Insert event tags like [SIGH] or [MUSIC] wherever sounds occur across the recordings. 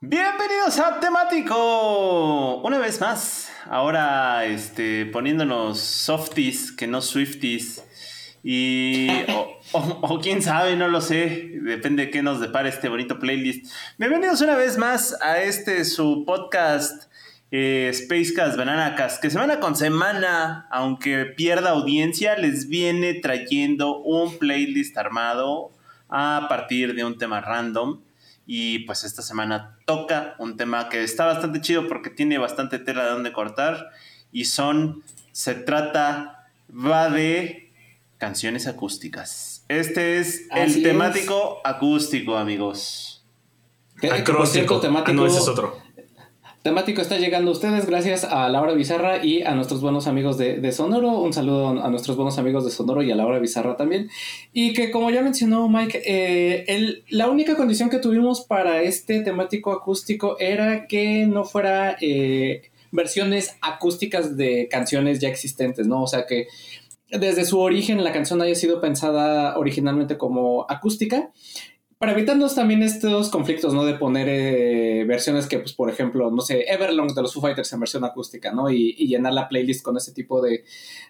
Bienvenidos a Temático. Una vez más, ahora este, poniéndonos softies que no swifties. Y. O, quién sabe, no lo sé. Depende de qué nos depare este bonito playlist. Bienvenidos una vez más a este su podcast eh, Spacecast Bananacast, que semana con semana, aunque pierda audiencia, les viene trayendo un playlist armado a partir de un tema random. Y pues esta semana toca un tema que está bastante chido porque tiene bastante tela de donde cortar. Y son, se trata, va de canciones acústicas. Este es el temático acústico, amigos. Acróstico. Temático, ah, no, ese es otro temático está llegando a ustedes gracias a Laura Bizarra y a nuestros buenos amigos de, Sonoro. Un saludo a nuestros buenos amigos de Sonoro y a Laura Bizarra también. Y que como ya mencionó Mike, eh, la única condición que tuvimos para este temático acústico era que no fuera eh, versiones acústicas de canciones ya existentes, ¿no? O sea que desde su origen la canción haya sido pensada originalmente como acústica para evitarnos también estos conflictos, ¿no? De poner eh, versiones que, pues, por ejemplo, no sé, Everlong de los Foo Fighters en versión acústica, ¿no? Y, llenar la playlist con ese tipo de,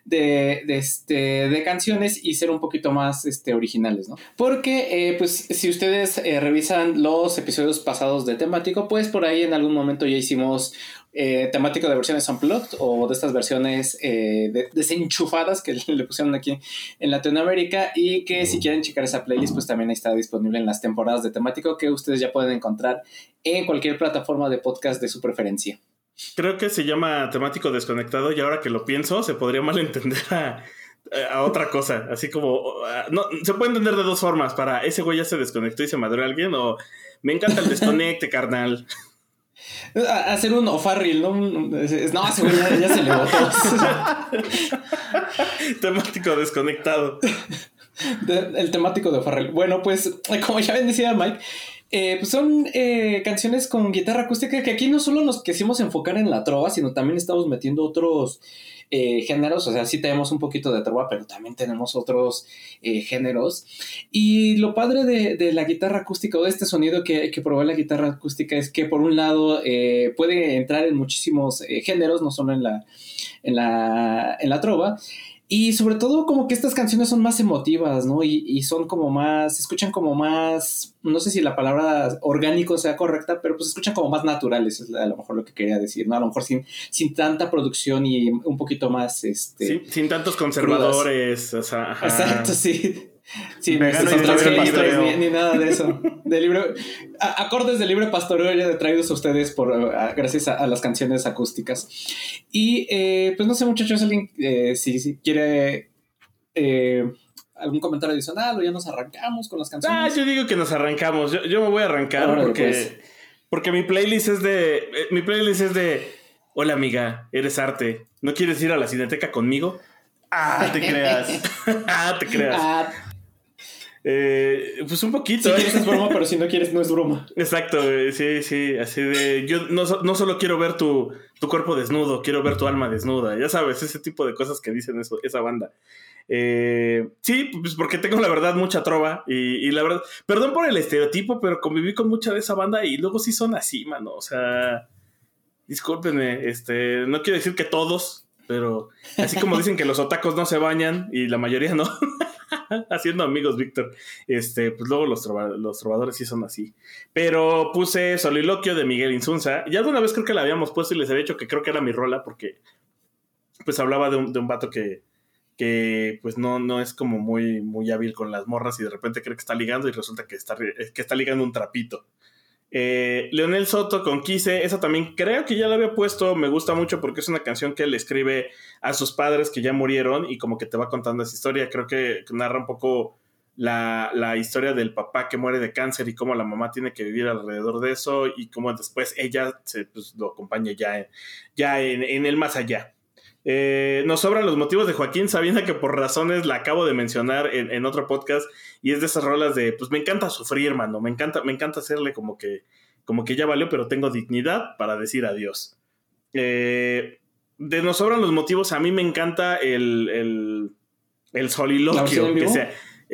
de, este, de canciones y ser un poquito más este, originales, ¿no? Porque, eh, pues, si ustedes eh, revisan los episodios pasados de temático, pues por ahí en algún momento ya hicimos eh, temático de versiones unplugged o de estas versiones eh, desenchufadas que [LAUGHS] le pusieron aquí en Latinoamérica y que si quieren checar esa playlist pues también está disponible en las temporadas de temático que ustedes ya pueden encontrar en cualquier plataforma de podcast de su preferencia. Creo que se llama temático desconectado y ahora que lo pienso se podría [LAUGHS] malentender a, a otra cosa, así como no, se puede entender de dos formas, para ese güey ya se desconectó y se madrió a alguien o me encanta el desconecte, [LAUGHS] carnal. Hacer un ofarril, ¿no? No, ese ya, se le botó. [LAUGHS] temático desconectado. el temático de ofarril. Bueno, pues, como ya decía Mike, eh, pues son eh, canciones con guitarra acústica que aquí no solo nos quisimos enfocar en la trova, sino también estamos metiendo otros eh, géneros, o sea, sí tenemos un poquito de trova, pero también tenemos otros eh, géneros. Y lo padre de, la guitarra acústica o de este sonido que, que provee la guitarra acústica es que por un lado eh, puede entrar en muchísimos géneros, no solo en la, en la, en la trova. Y sobre todo como que estas canciones son más emotivas, ¿no? Y, son como más, se escuchan como más, no sé si la palabra orgánico sea correcta, pero pues se escuchan como más naturales, es a lo mejor lo que quería decir, ¿no? A lo mejor sin, sin tanta producción y un poquito más, este... sin tantos conservadores, o sea... Exacto, sí. Sí, no ni, ni, nada de eso. De libro, acordes del libro pastoreo ya traídos a ustedes por gracias a, las canciones acústicas. Y eh, pues no sé, muchachos, alguien eh, si, quiere eh, algún comentario adicional o ya nos arrancamos con las canciones. Ah, yo digo que nos arrancamos. Yo, me voy a arrancar porque, pues. porque mi playlist es de. Mi playlist es de. Hola amiga, eres arte. ¿No quieres ir a la cineteca conmigo? Ah, te creas. [LAUGHS] ah, te creas. Ah, eh, pues un poquito. Si quieres es broma, pero si no quieres no es broma. Exacto, sí, sí, así de... Yo no, no solo quiero ver tu, tu, cuerpo desnudo, quiero ver tu alma desnuda. Ya sabes, ese tipo de cosas que dicen eso, esa banda. Eh, sí, pues porque tengo la verdad mucha trova y, y, la verdad, perdón por el estereotipo, pero conviví con mucha de esa banda y luego sí son así, mano. O sea, discúlpenme, este, no quiero decir que todos, pero así como dicen que los otacos no se bañan y la mayoría no. [LAUGHS] [LAUGHS] Haciendo amigos, Víctor. Este, pues luego los, los trovadores sí son así. Pero puse Soliloquio de Miguel Insunza. Y alguna vez creo que la habíamos puesto y les había dicho que creo que era mi rola porque pues hablaba de un, de un vato que, que pues no, no es como muy, muy hábil con las morras y de repente cree que está ligando y resulta que está, que está ligando un trapito. Eh, Leonel Soto con Quise, esa también creo que ya la había puesto, me gusta mucho porque es una canción que él escribe a sus padres que ya murieron y como que te va contando esa historia, creo que narra un poco la, historia del papá que muere de cáncer y cómo la mamá tiene que vivir alrededor de eso y cómo después ella se, pues, lo acompaña ya, ya en, en el más allá. Eh, nos sobran los motivos de Joaquín Sabina, que por razones la acabo de mencionar en, otro podcast, y es de esas rolas de, pues me encanta sufrir, mano, me encanta, me encanta hacerle como que, como que ya valió, pero tengo dignidad para decir adiós. Eh, de nos sobran los motivos, a mí me encanta el, el, el soliloquio, que sea,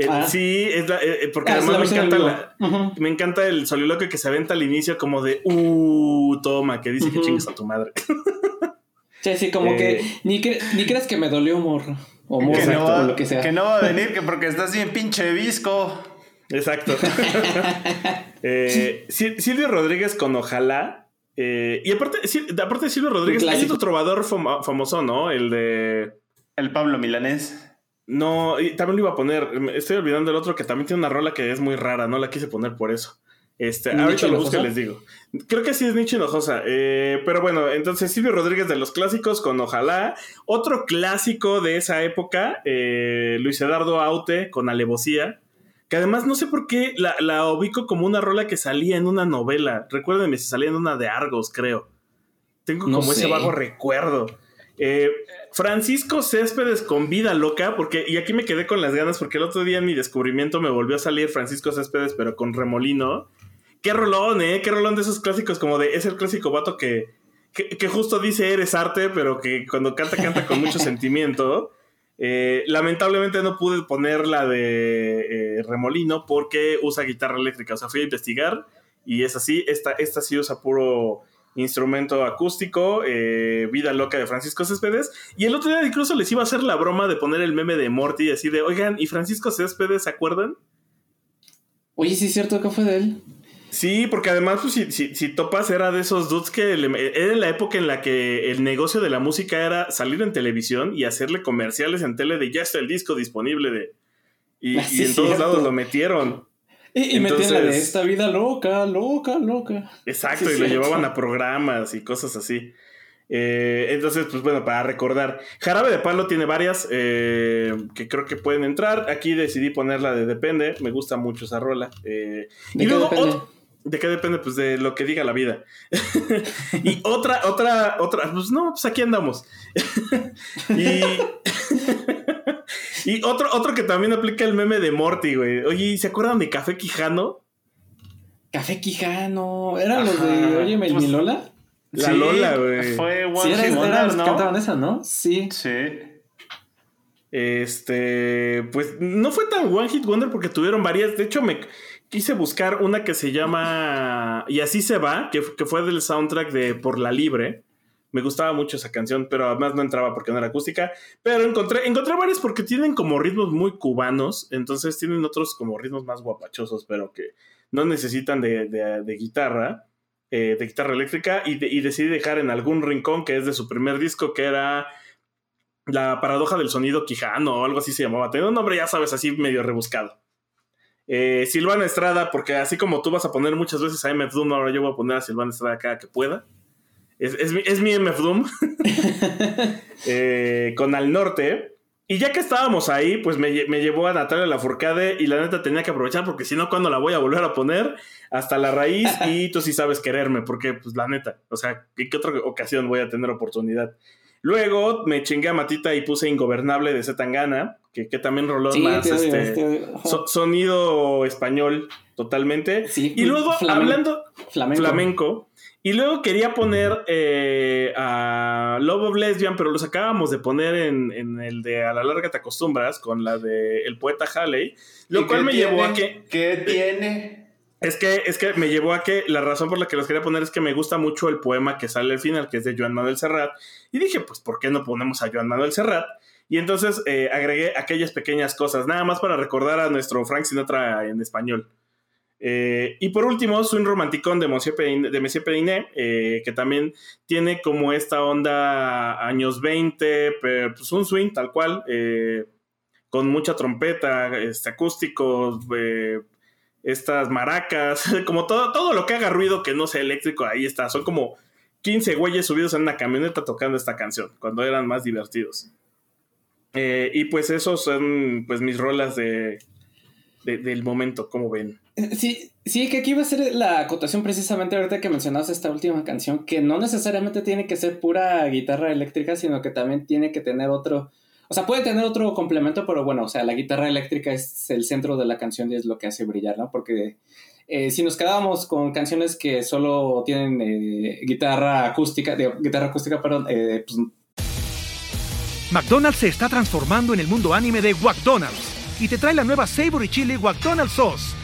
ah. Sí, es eh, porque ah, además me encanta, me encanta el soliloquio que se aventa al inicio como de, uh, toma, que dice que chingas a tu madre. [LAUGHS] Sí, sí, como que eh, ni, ni crees que me dolió morro. O que no va, o lo que sea. Que no va a [LAUGHS] venir que porque estás bien pinche visco. Exacto. [LAUGHS] eh, Silvio Rodríguez con Ojalá. Eh, y aparte, aparte de Silvio Rodríguez, hay otro trovador famoso, ¿no? El de. El Pablo Milanés. No, y también lo iba a poner. Estoy olvidando el otro que también tiene una rola que es muy rara, no la quise poner por eso. Este, ahorita lo busco les digo. Creo que sí es Nietzsche Hinojosa. Eh, pero bueno, entonces Silvio Rodríguez de los clásicos con Ojalá. Otro clásico de esa época, eh, Luis Eduardo Aute con Alevosía. Que además no sé por qué la, ubico como una rola que salía en una novela. Recuérdenme si salía en una de Argos, creo. Tengo como ese vago recuerdo. Eh, Francisco Céspedes con Vida Loca, porque, y aquí me quedé con las ganas, porque el otro día en mi descubrimiento me volvió a salir Francisco Céspedes, pero con remolino. Qué rolón, ¿eh? Qué rolón de esos clásicos, como de es el clásico vato que, que, justo dice eres arte, pero que cuando canta, canta con mucho [LAUGHS] sentimiento. Eh, lamentablemente no pude poner la de eh, Remolino porque usa guitarra eléctrica. O sea, fui a investigar y es así. Esta, esta sí usa puro instrumento acústico, eh, Vida Loca de Francisco Céspedes. Y el otro día incluso les iba a hacer la broma de poner el meme de Morty así de, oigan, ¿y Francisco Céspedes se acuerdan? Oye, sí es cierto que fue de él. Sí, porque además, pues, si, si, topas, era de esos dudes que era la época en la que el negocio de la música era salir en televisión y hacerle comerciales en tele de ya está el disco disponible de. Y, [LAUGHS] ah, en todos lados lo metieron. Y, metían la de esta vida loca, loca, loca. Exacto, y lo llevaban a programas y cosas así. Eh, entonces, pues bueno, para recordar, Jarabe de Palo tiene varias eh, que creo que pueden entrar. Aquí decidí ponerla de Depende, me gusta mucho esa rola. Eh, y luego, ¿De qué depende? Pues de lo que diga la vida. [LAUGHS] y otra, otra, otra, pues no, pues aquí andamos. [LAUGHS] y, y otro, otro que también aplica el meme de Morty, güey. Oye, ¿se acuerdan de Café Quijano? Café Quijano, ¿eran los de Oye, mi pues, Lola? La Lola, güey. Fue One sí, era, ¿no? cantaban esa, ¿no? Sí. Sí. Este, pues no fue tan One Hit Wonder porque tuvieron varias. De hecho, me quise buscar una que se llama Y así se va, que, fue del soundtrack de Por la Libre. Me gustaba mucho esa canción, pero además no entraba porque no era acústica. Pero encontré, encontré varias porque tienen como ritmos muy cubanos. Entonces tienen otros como ritmos más guapachosos, pero que no necesitan de, guitarra, eh, de guitarra eléctrica. Y, decidí dejar en algún rincón que es de su primer disco, que era La paradoja del sonido quijano o algo así se llamaba. Tenía un nombre, ya sabes, así medio rebuscado. Eh, Silvana Estrada, porque así como tú vas a poner muchas veces a MF Doom, ahora yo voy a poner a Silvana Estrada cada que pueda. Es, mi, es MF Doom. [LAUGHS] Eh, con Al Norte. Y ya que estábamos ahí, pues me, llevó a Natalia Lafourcade y la neta tenía que aprovechar porque si no, cuando la voy a volver a poner? Hasta la raíz [LAUGHS] y tú sí sabes quererme, porque pues la neta, o sea, ¿en qué otra ocasión voy a tener oportunidad? Luego me chingué a Matita y puse Ingobernable de Zetangana, que, que también roló más este, sonido español totalmente. y luego hablando flamenco. Y luego quería poner eh, a Love of Lesbian, pero los acabamos de poner en, el de A la larga te acostumbras, con la de el poeta Halley, lo cual me llevó a que... ¿Qué tiene? Es que, es que me llevó a que la razón por la que los quería poner es que me gusta mucho el poema que sale al final, que es de Joan Manuel Serrat. Y dije, pues, ¿por qué no ponemos a Joan Manuel Serrat? Y entonces eh, agregué aquellas pequeñas cosas, nada más para recordar a nuestro Frank Sinatra en español. Eh, y por último, Swing Romanticón de Monsieur Periné, eh, que también tiene como esta onda años 20, pues un swing tal cual, con mucha trompeta, este, acústicos, estas maracas, [LAUGHS] como todo, todo lo que haga ruido que no sea eléctrico, ahí está. Son como 15 güeyes subidos en una camioneta tocando esta canción, cuando eran más divertidos. Eh, y pues esos son pues mis rolas de, del momento, como ven. Sí, sí, que aquí va a ser la acotación precisamente ahorita que mencionabas esta última canción, que no necesariamente tiene que ser pura guitarra eléctrica, sino que también tiene que tener otro, o sea, puede tener otro complemento, pero bueno, o sea, la guitarra eléctrica es el centro de la canción y es lo que hace brillar, ¿no? Porque eh, si nos quedábamos con canciones que solo tienen eh, guitarra acústica, guitarra acústica, perdón, eh, pues McDonald's se está transformando en el mundo anime de McDonald's y te trae la nueva Savory Chili McDonald's Sauce.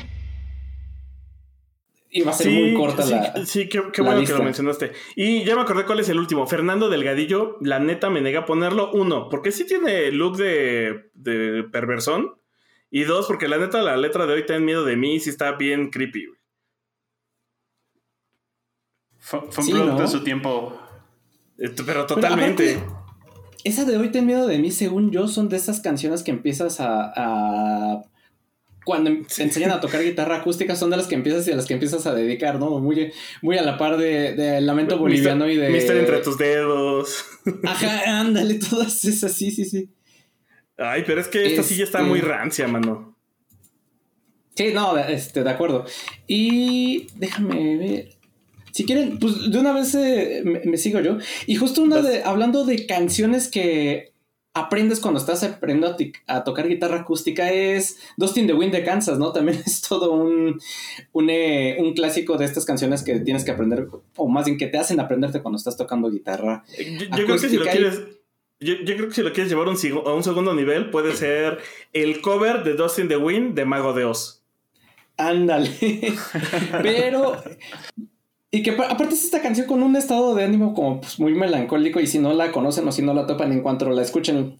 Y va a ser muy corta la. Sí, qué, bueno que lo mencionaste. Y ya me acordé cuál es el último. Fernando Delgadillo, la neta me nega a ponerlo. Uno, porque sí tiene look de, de perversón. Y dos, porque la neta la letra de hoy ten miedo de mí sí está bien creepy. Fue, un producto de su tiempo. Eh, pero totalmente. esa de hoy ten miedo de mí, según yo, son de esas canciones que empiezas a cuando te enseñan a tocar guitarra acústica son de las que empiezas y a las que empiezas a dedicar, ¿no? Muy, muy a la par de, Lamento Boliviano y de... Mister entre tus dedos. [LAUGHS] Ajá, ándale, todas esas, sí, sí, sí. Ay, pero es que esta sí ya está muy este rancia, mano. Sí, no, este, de acuerdo. Y déjame ver. Si quieren, pues de una vez eh, me, sigo yo. Y justo una de, hablando de canciones que aprendes cuando estás aprendiendo a, tocar guitarra acústica es Dustin the Wind de Kansas, ¿no? También [LAUGHS] es todo un, eh, un, clásico de estas canciones que tienes que aprender, o más bien que te hacen aprenderte cuando estás tocando guitarra. Yo, creo que si lo quieres... Yo, creo que si lo quieres llevar a un segundo nivel, puede ser el cover de Dustin the Wind de Mago de Oz. Ándale. [LAUGHS] Pero y que aparte es esta canción con un estado de ánimo como pues, muy melancólico y si no la conocen o si no la topan en cuanto la escuchen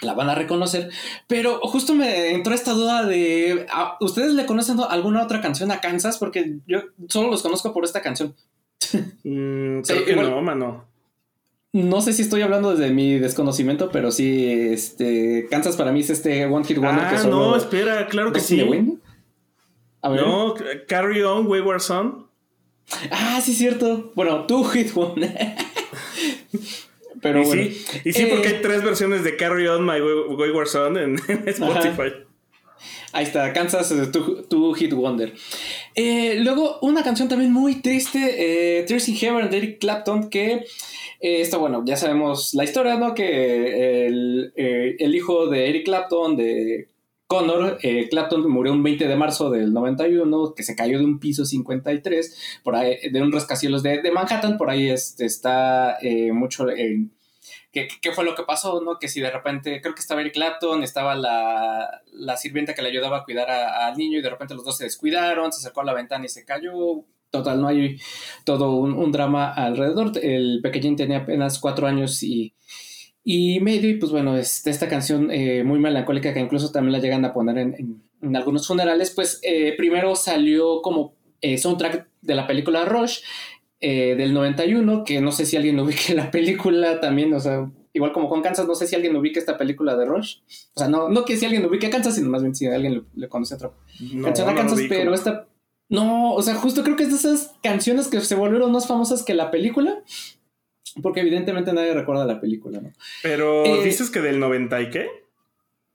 la van a reconocer. Pero justo me entró esta duda de, ¿ustedes le conocen alguna otra canción a Kansas? Porque yo solo los conozco por esta canción. [LAUGHS] Mm, creo que no, mano. No sé si estoy hablando desde mi desconocimiento, pero sí, este, Kansas para mí es este One Hit Wonder ah, no, espera, claro que sí. A ver. No, Carry On, Wayward Son. Ah, sí, cierto. Bueno, tú, Hit One. Pero y bueno. Sí, y sí, porque hay eh, tres versiones de Carry On My Wayward Son en, Spotify. Ahí está, Kansas tu, Hit Wonder. Eh, luego, una canción también muy triste, eh, Tears in Heaven de Eric Clapton, que eh, está bueno, ya sabemos la historia, ¿no? Que el, el hijo de Eric Clapton, de Connor eh, Clapton murió un 20 de marzo del 91, que se cayó de un piso 53, por ahí, de un rascacielos de, Manhattan, por ahí está eh, mucho en... ¿Qué, fue lo que pasó? ¿no? Que si de repente, creo que estaba Eric Clapton, estaba la, la sirvienta que le ayudaba a cuidar al niño y de repente los dos se descuidaron, se acercó a la ventana y se cayó. Total, no hay todo un, un drama alrededor. El pequeñín tenía apenas cuatro años y, y medio, y pues bueno, este, esta canción eh, muy melancólica que incluso también la llegan a poner en, algunos funerales, pues eh, primero salió como eh, soundtrack de la película Rush del 91, que no sé si alguien ubique la película también, o sea, igual como con Kansas, no sé si alguien ubique esta película de Rush. O sea, no, no que si alguien ubique a Kansas, sino más bien si alguien le, conoce otra canción a Kansas, pero esta... No, o sea, justo creo que es de esas canciones que se volvieron más famosas que la película porque evidentemente nadie recuerda la película, ¿no? Pero eh, dices que del 90 y qué?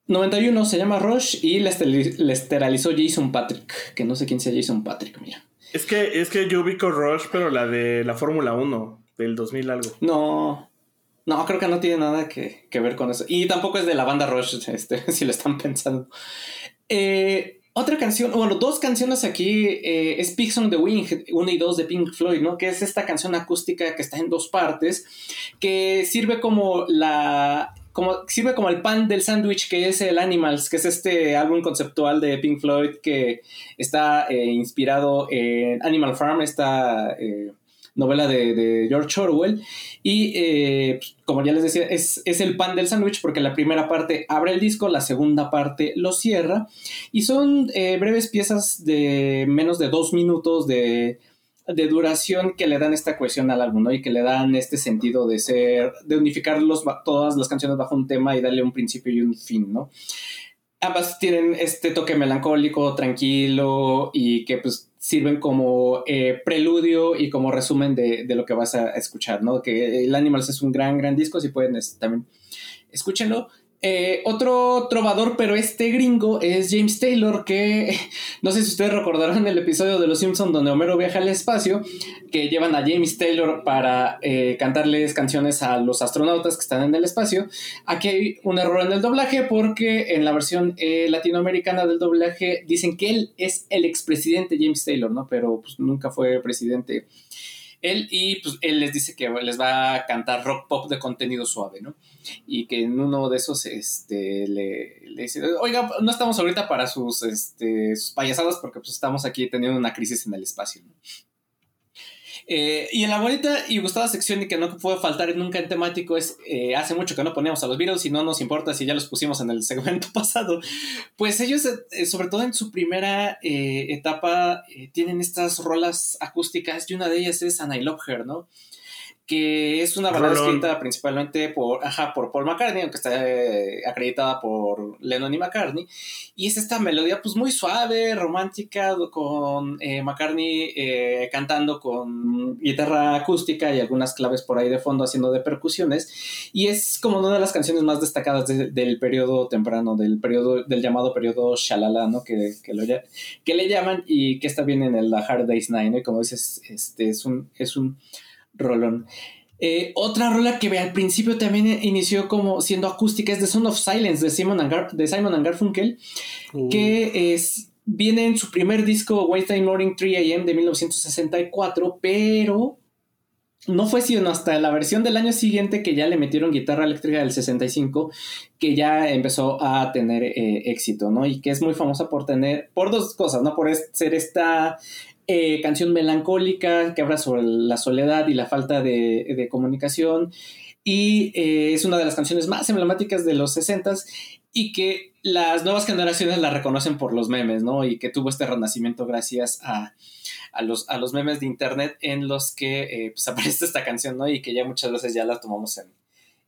91 se llama Rush y la, esteralizó Jason Patrick, que no sé quién sea Jason Patrick, mira. Es que, es que yo ubico Rush, pero la de la Fórmula 1, del 2000 algo. No, no, creo que no tiene nada que, ver con eso. Y tampoco es de la banda Rush, [LAUGHS] este, si lo están pensando. Eh, otra canción, bueno, dos canciones aquí eh, es Pigs on the Wing, 1 y 2 de Pink Floyd, ¿no? Que es esta canción acústica que está en dos partes, que sirve como la como, sirve como el pan del sándwich que es el Animals, que es este álbum conceptual de Pink Floyd que está eh, inspirado en Animal Farm, esta eh, novela de, George Orwell. Y eh, como ya les decía, es, es el pan del sándwich porque la primera parte abre el disco, la segunda parte lo cierra. Y son breves piezas de menos de dos minutos de de duración que le dan esta cohesión al álbum, ¿no? Y que le dan este sentido de ser, de unificar todas las canciones bajo un tema y darle un principio y un fin, ¿no? Ambas tienen este toque melancólico, tranquilo y que pues sirven como eh, preludio y como resumen de, de, lo que vas a escuchar, ¿no? Que el Animals es un gran, gran disco, si pueden también escúchenlo. Eh, otro trovador, pero este gringo, es James Taylor, que [LAUGHS] no sé si ustedes recordarán el episodio de Los Simpsons donde Homero viaja al espacio, que llevan a James Taylor para eh, cantarles canciones a los astronautas que están en el espacio. Aquí hay un error en el doblaje porque en la versión eh, latinoamericana del doblaje dicen que él es el expresidente James Taylor, ¿no? Pero pues, nunca fue presidente él y pues él les dice que les va a cantar rock pop de contenido suave, ¿no? Y que en uno de esos este, le, dice, oiga, no estamos ahorita para sus, este, sus payasadas porque pues estamos aquí teniendo una crisis en el espacio, ¿no? Eh, y en la bonita y gustada sección y que no puede faltar nunca en temático es, eh, hace mucho que no poníamos a los Beatles y no nos importa si ya los pusimos en el segmento [LAUGHS] pasado, pues ellos, eh, sobre todo en su primera etapa, tienen estas rolas acústicas y una de ellas es And I Love Her, ¿no? Que es una balada escrita principalmente por, ajá, por Paul McCartney, aunque está eh, acreditada por Lennon y McCartney. Y es esta melodía pues muy suave, romántica, con eh, McCartney eh, cantando con guitarra acústica y algunas claves por ahí de fondo haciendo de percusiones. Y es como una de las canciones más destacadas del periodo temprano, del periodo, del llamado periodo Shalala, ¿no? Que, que, lo, que le llaman y que está bien en el Hard Day's Night, Y como dices, este es un... Es un rolón. Eh, otra rola que al principio también inició como siendo acústica es The Sound of Silence de Simon, de Simon Garfunkel, que es, viene en su primer disco Wednesday Morning 3 AM de 1964, pero no fue sino hasta la versión del año siguiente que ya le metieron guitarra eléctrica del 65 que ya empezó a tener eh, éxito, ¿no? Y que es muy famosa por tener, por dos cosas, ¿no? Por ser esta eh, canción melancólica que habla sobre la soledad y la falta de, comunicación. Y eh, es una de las canciones más emblemáticas de los 60 y que las nuevas generaciones la reconocen por los memes, ¿no? Y que tuvo este renacimiento gracias a, los, a los memes de internet en los que eh, pues, [LAUGHS] aparece esta canción, ¿no? Y que ya muchas veces ya la tomamos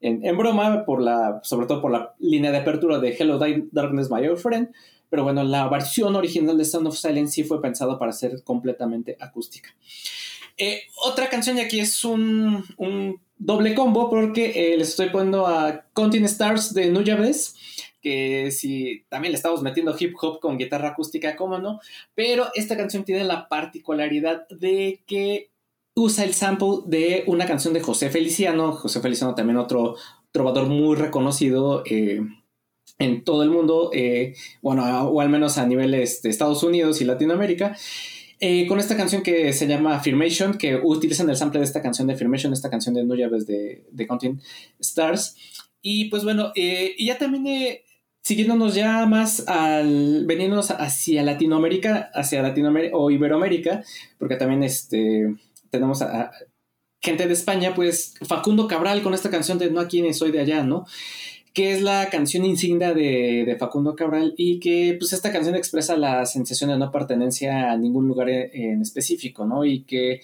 en, en, broma, por la, sobre todo por la línea de apertura de Hello Darkness, My Old Friend, pero bueno, la versión original de Sound of Silence sí fue pensada para ser completamente acústica. Eh, otra canción y aquí es un, doble combo porque eh, les estoy poniendo a Continent Stars de Nuyabes, que si también le estamos metiendo hip hop con guitarra acústica, cómo no, pero esta canción tiene la particularidad de que usa el sample de una canción de José Feliciano, José Feliciano también otro trovador muy reconocido, eh, en todo el mundo, eh, bueno, o al menos a niveles de Estados Unidos y Latinoamérica, eh, con esta canción que se llama Affirmation, que utilizan el sample de esta canción de Affirmation, esta canción de No Llaves de, de Continent Stars. Y pues bueno, eh, y ya también siguiéndonos ya más al venirnos hacia Latinoamérica, hacia Latinoamérica o Iberoamérica, porque también este, tenemos a, gente de España, pues Facundo Cabral con esta canción de No a quienes soy de allá, ¿no? Que es la canción insignia de, Facundo Cabral y que pues esta canción expresa la sensación de no pertenencia a ningún lugar en, específico, ¿no? Y que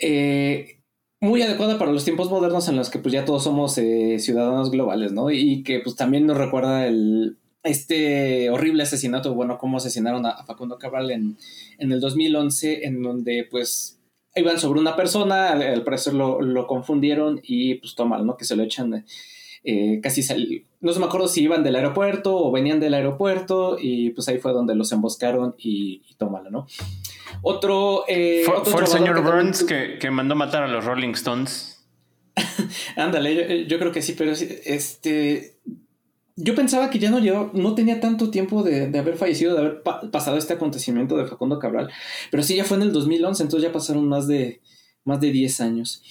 eh, muy adecuada para los tiempos modernos en los que pues ya todos somos eh, ciudadanos globales, ¿no? Y que pues también nos recuerda el, este horrible asesinato, bueno, cómo asesinaron a, Facundo Cabral en, en, el 2011, en donde pues iban sobre una persona, al, parecer lo, lo, confundieron y pues toma, ¿no? Que se lo echan eh, casi sal... no se me acuerdo si iban del aeropuerto o venían del aeropuerto y pues ahí fue donde los emboscaron y, y tómalo, ¿no? Otro... Eh, fue, el señor Burns que, que, mandó matar a los Rolling Stones. [LAUGHS] Ándale, yo, creo que sí, pero este... yo pensaba que ya no llevaba, no tenía tanto tiempo de, haber fallecido, de haber pasado este acontecimiento de Facundo Cabral, pero sí ya fue en el 2011, entonces ya pasaron más de, más de 10 años.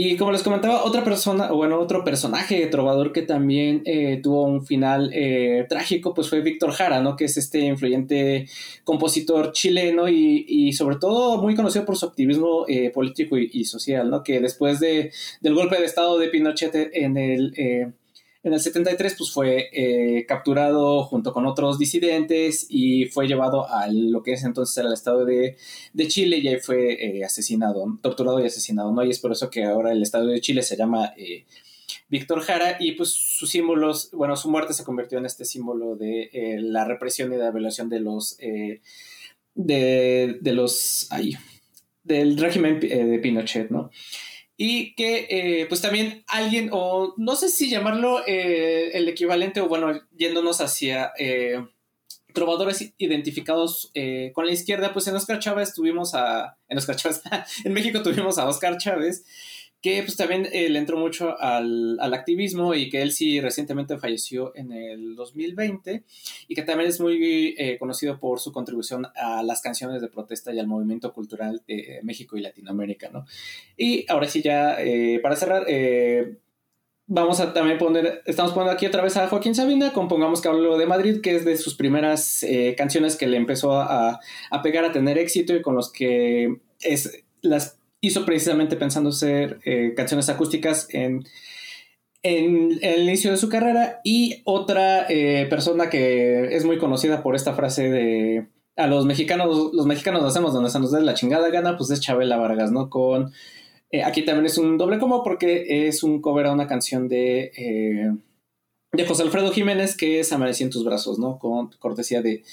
Y como les comentaba, otra persona, o bueno, otro personaje trovador que también eh, tuvo un final eh, trágico, pues fue Víctor Jara, ¿no? Que es este influyente compositor chileno y, sobre todo muy conocido por su activismo eh, político y, y, social, ¿no? Que después de, del golpe de estado de Pinochet en el en el 73 pues fue eh, capturado junto con otros disidentes y fue llevado a lo que es entonces el estado de, Chile y ahí fue eh, asesinado, torturado y asesinado, ¿no? Y es por eso que ahora el estado de Chile se llama eh, Víctor Jara y pues sus símbolos, bueno, su muerte se convirtió en este símbolo de la represión y de la violación de los, de, de los, ay, del régimen de Pinochet, ¿no? Y que eh, pues también alguien, o no sé si llamarlo eh, el equivalente, o bueno, yéndonos hacia eh, trovadores identificados con la izquierda, pues en Oscar Chávez tuvimos a, en Oscar Chávez, [LAUGHS] en México tuvimos a Oscar Chávez, que pues también eh, le entró mucho al, activismo y que él sí recientemente falleció en el 2020 y que también es muy eh, conocido por su contribución a las canciones de protesta y al movimiento cultural de México y Latinoamérica, ¿no? Y ahora sí ya, eh, para cerrar, vamos a también poner, estamos poniendo aquí otra vez a Joaquín Sabina, compongamos que hablo de Madrid, que es de sus primeras canciones que le empezó a, a pegar, a tener éxito y con los que es las hizo precisamente pensando hacer eh, canciones acústicas en, en, el inicio de su carrera. Y otra eh, persona que es muy conocida por esta frase de a los mexicanos, los mexicanos hacemos donde se nos dé la chingada gana, pues es Chabela Vargas, ¿no? Con eh, aquí también es un doble como porque es un cover a una canción de, de José Alfredo Jiménez que es Amanecí en tus brazos, ¿no? Con cortesía de,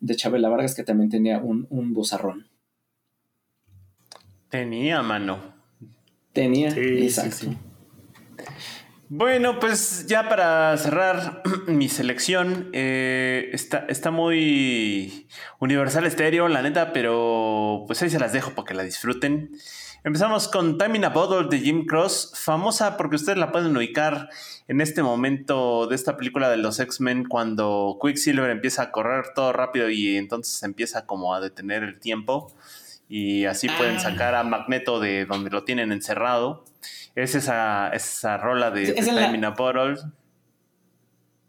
de Chabela Vargas, que también tenía un, un bozarrón. Tenía mano. Tenía, exacto. Bueno, pues ya para cerrar [CLEARS THROAT] mi selección, eh, está, está muy universal estéreo, la neta, pero pues ahí se las dejo para que la disfruten. Empezamos con Time in a Bottle de Jim Cross, famosa porque ustedes la pueden ubicar en este momento de esta película de los X-Men cuando Quicksilver empieza a correr todo rápido y entonces empieza como a detener el tiempo y así pueden ah. sacar a Magneto de donde lo tienen encerrado. Es esa, esa rola de, es de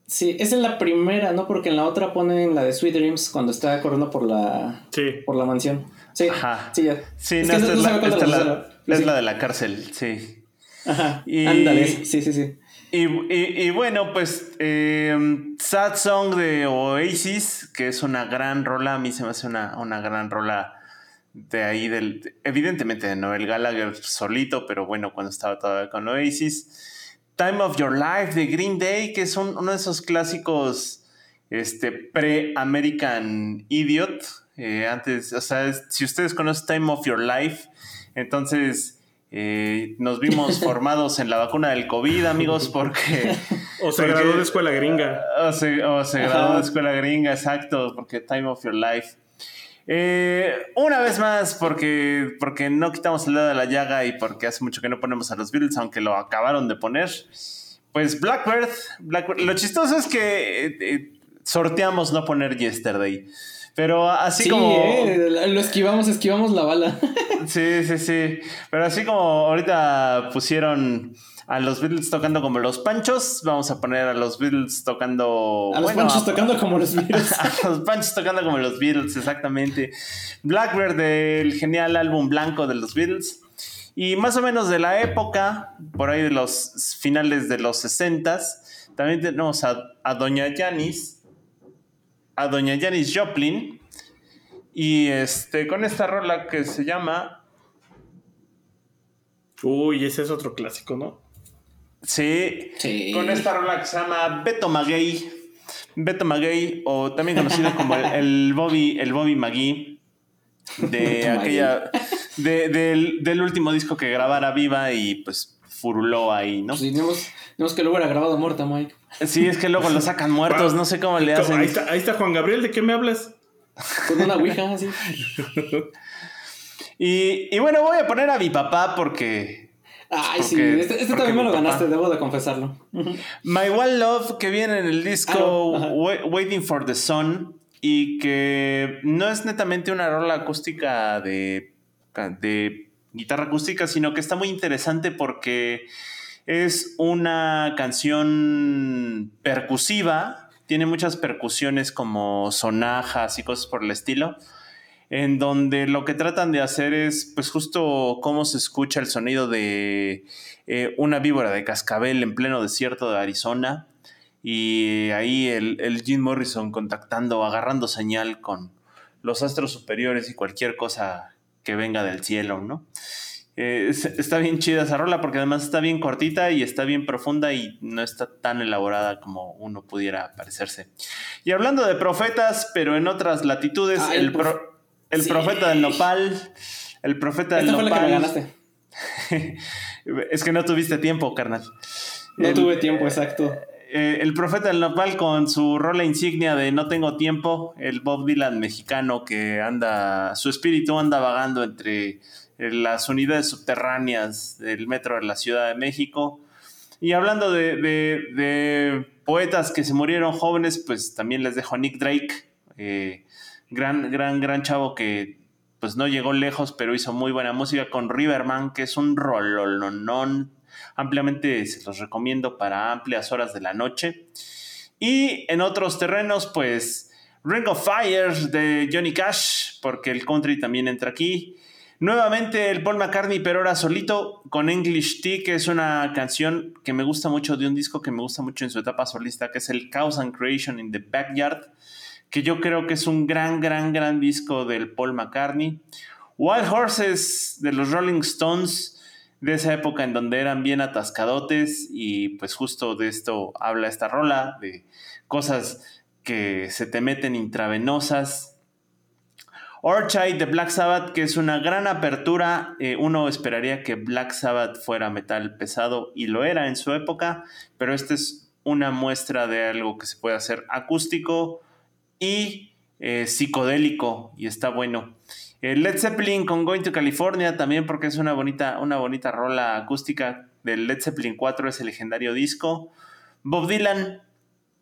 Sí, esa es la primera, ¿no? Porque en la otra ponen la de Sweet Dreams cuando está corriendo por la, por la mansión. Sí, Ajá. sí, ya. Sí, es, la, de la cárcel, sí. Ajá, ándale, sí, sí, sí. Y, bueno, pues eh, Sad Song de Oasis, que es una gran rola, a mí se me hace una, una gran rola de ahí del, evidentemente de Noel Gallagher solito, pero bueno, cuando estaba todavía con Oasis. Time of Your Life de Green Day, que es uno de esos clásicos este, pre-American Idiot. Eh, antes, o sea, si ustedes conocen Time of Your Life, entonces eh, nos vimos [LAUGHS] formados en la vacuna del COVID, amigos, porque... [LAUGHS] o se graduó de escuela gringa. O se, o se graduó de escuela gringa, exacto, porque Time of Your Life eh, una vez más, porque, porque no quitamos el dedo de la llaga y porque hace mucho que no ponemos a los Beatles, aunque lo acabaron de poner. Pues Blackbird, lo chistoso es que eh, eh, sorteamos no poner Yesterday. Pero así como. lo esquivamos, esquivamos la bala. sí, sí, sí. Pero así como ahorita pusieron a los Beatles tocando como los Panchos, vamos a poner a los Beatles tocando. A los Panchos tocando como los Beatles. [LAUGHS] a los Panchos tocando como los Beatles, exactamente. Blackbird del genial álbum blanco de los Beatles. Y más o menos de la época, por ahí de los finales de los 60 también tenemos a, a Doña Janis, a Doña Janis Joplin, y este, con esta rola que se llama. Uy, ese es otro clásico, ¿no? Sí, Con esta rola que se llama Beto Maguey. Beto Maguey, o también conocido como el, Bobby, el Bobby Magui. De aquella. del, último disco que grabara viva y pues furuló ahí, ¿no? Pues tenemos, que luego era grabado muerto, Mike. Sí, es que luego lo sacan muertos, no sé cómo le hacen. Ahí está, ahí está Juan Gabriel, ¿de qué me hablas? Con una ouija, así. [LAUGHS] y, y bueno, voy a poner a mi papá porque Ay, sí, este, este también me lo papá- ganaste, debo de confesarlo. My One Love, que viene en el disco Ah, Waiting for the Sun y que no es netamente una rola acústica de, de guitarra acústica, sino que está muy interesante porque es una canción percusiva, tiene muchas percusiones como sonajas y cosas por el estilo en donde lo que tratan de hacer es, pues justo cómo se escucha el sonido de eh, una víbora de cascabel en pleno desierto de Arizona. Y ahí el, el Jim Morrison contactando, agarrando señal con los astros superiores y cualquier cosa que venga del cielo, ¿no? Eh, es- está bien chida esa rola porque además está bien cortita y está bien profunda y no está tan elaborada como uno pudiera parecerse. Y hablando de profetas, pero en otras latitudes, Ah, el, el prof- pro- el Sí. profeta del nopal, el profeta del Esta fue la que me nopal. ganaste. [LAUGHS] es que no tuviste tiempo, carnal. No El- tuve tiempo, exacto. eh, el profeta del nopal con su rola insignia de No tengo tiempo, el Bob Dylan mexicano que anda, su espíritu anda vagando entre eh, las unidades subterráneas del metro de la Ciudad de México. Y hablando de, de- de poetas que se murieron jóvenes, pues también les dejo a Nick Drake, eh, gran, gran, gran chavo que pues no llegó lejos, pero hizo muy buena música con Riverman, que es un rololonón. Ampliamente se los recomiendo para amplias horas de la noche. Y en otros terrenos, pues Ring of Fire de Johnny Cash, porque el country también entra aquí. Nuevamente el Paul McCartney, pero ahora solito, con English Tea, que es una canción que me gusta mucho, de un disco que me gusta mucho en su etapa solista, que es el Chaos and Creation in the Backyard, que yo creo que es un gran, gran, gran disco del Paul McCartney. Wild Horses de los Rolling Stones, de esa época en donde eran bien atascadotes, y pues justo de esto habla esta rola, de cosas que se te meten intravenosas. Orchide de Black Sabbath, que es una gran apertura. Eh, uno esperaría que Black Sabbath fuera metal pesado y lo era en su época, pero esta es una muestra de algo que se puede hacer acústico y eh, psicodélico y está bueno. Eh, Led Zeppelin con Going to California también porque es una bonita, una bonita rola acústica del Led Zeppelin 4, ese legendario disco. Bob Dylan,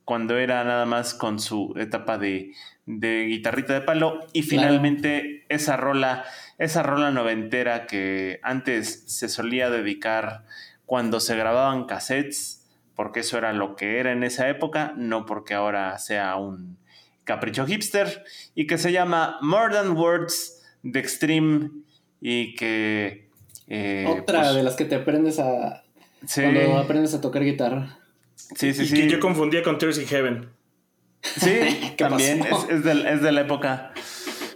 cuando era nada más con su etapa de, de guitarrita de palo. Y finalmente esa rola, esa rola noventera que antes se solía dedicar cuando se grababan cassettes, porque eso era lo que era en esa época, no porque ahora sea un capricho hipster, y que se llama More Than Words de Extreme y que... eh, Otra pues, de las que te aprendes a. sí, Cuando aprendes a tocar guitarra. sí, sí, y sí. que yo confundía con Tears in Heaven. Sí, [LAUGHS] ¿Qué también es, es de, es de la época.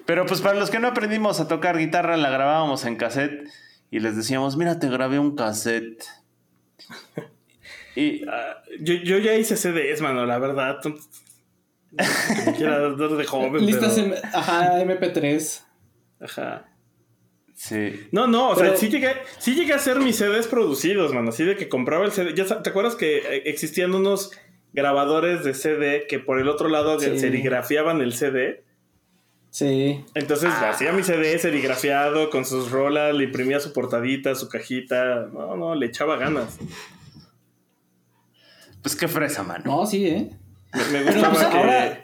Pero pues para los que no aprendimos a tocar guitarra, la grabábamos en cassette y les decíamos, mira, te grabé un cassette. [LAUGHS] Y Ah, yo, yo ya hice CDs, mano, la verdad. Quiera dar de joven. Listas pero- M- Ajá, MP3. Ajá. sí, No, no, o Pero- sea, sí llegué, sí llegué a hacer mis CDs producidos, mano. Así de que compraba el CD. Ya, ¿Te acuerdas que eh, existían unos grabadores de CD que por el otro lado Sí. serigrafiaban el CD? Sí. Entonces Ah. hacía mi CD serigrafiado con sus rolas, le imprimía su portadita, su cajita. No, no, le echaba ganas. pues qué fresa, mano. No, sí, ¿eh? Me, me gustaba pues, que, ahora-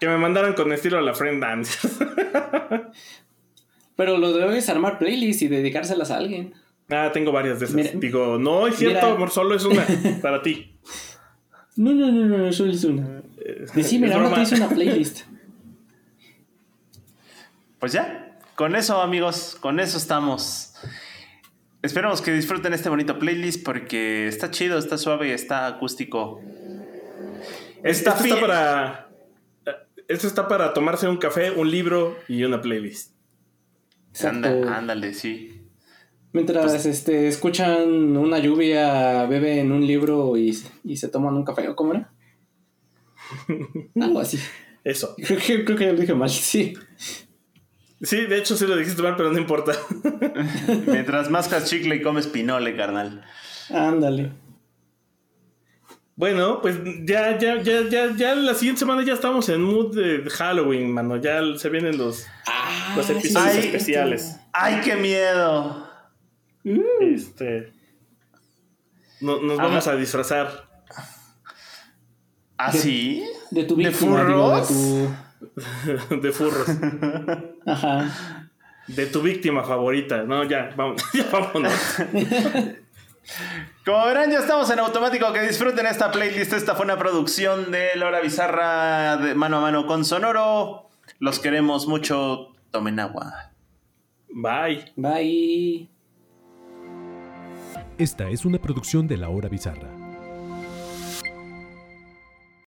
que me mandaran con estilo a la Friend Dance. [LAUGHS] Pero lo debo es armar playlists y dedicárselas a alguien. ah, tengo varias de esas. Mira- Digo, no es cierto, Mira. amor, solo es una [LAUGHS] para ti. No, no, no, no, solo es una. Decime, Es ahora te hice una playlist. [LAUGHS] Pues ya, con eso amigos, con eso estamos. Esperamos que disfruten este bonito playlist porque está chido, está suave, está acústico. Esto Está para. Esto está para tomarse un café, un libro y una playlist. Anda- ándale, sí. Mientras Pues- este, escuchan una lluvia, beben un libro y, y se toman un café, ¿o cómo era? [LAUGHS] Algo así. Eso. [LAUGHS] Creo que, creo que ya lo dije mal, sí. Sí, de hecho sí lo dijiste mal, pero no importa. [LAUGHS] Mientras mascas chicle y comes pinole, carnal. Ándale. Bueno, pues ya, ya, ya, ya, ya la siguiente semana ya estamos en mood de Halloween, mano. Ya se vienen los, Ah, los episodios sí, especiales. ¡Ay, qué miedo! Este. No- nos Ajá. vamos a disfrazar ¿Ah, De- sí? De tu ¿De víctima, digo, de furros? tu... [LAUGHS] de furros. [LAUGHS] Ajá. De tu víctima favorita. No, ya, vamos, [LAUGHS] ya vámonos. Como verán, ya estamos en automático. Que disfruten esta playlist. Esta fue una producción de Laura Bizarra de mano a mano con Sonoro. Los queremos mucho. Tomen agua. Bye. Bye. Esta es una producción de La Hora Bizarra.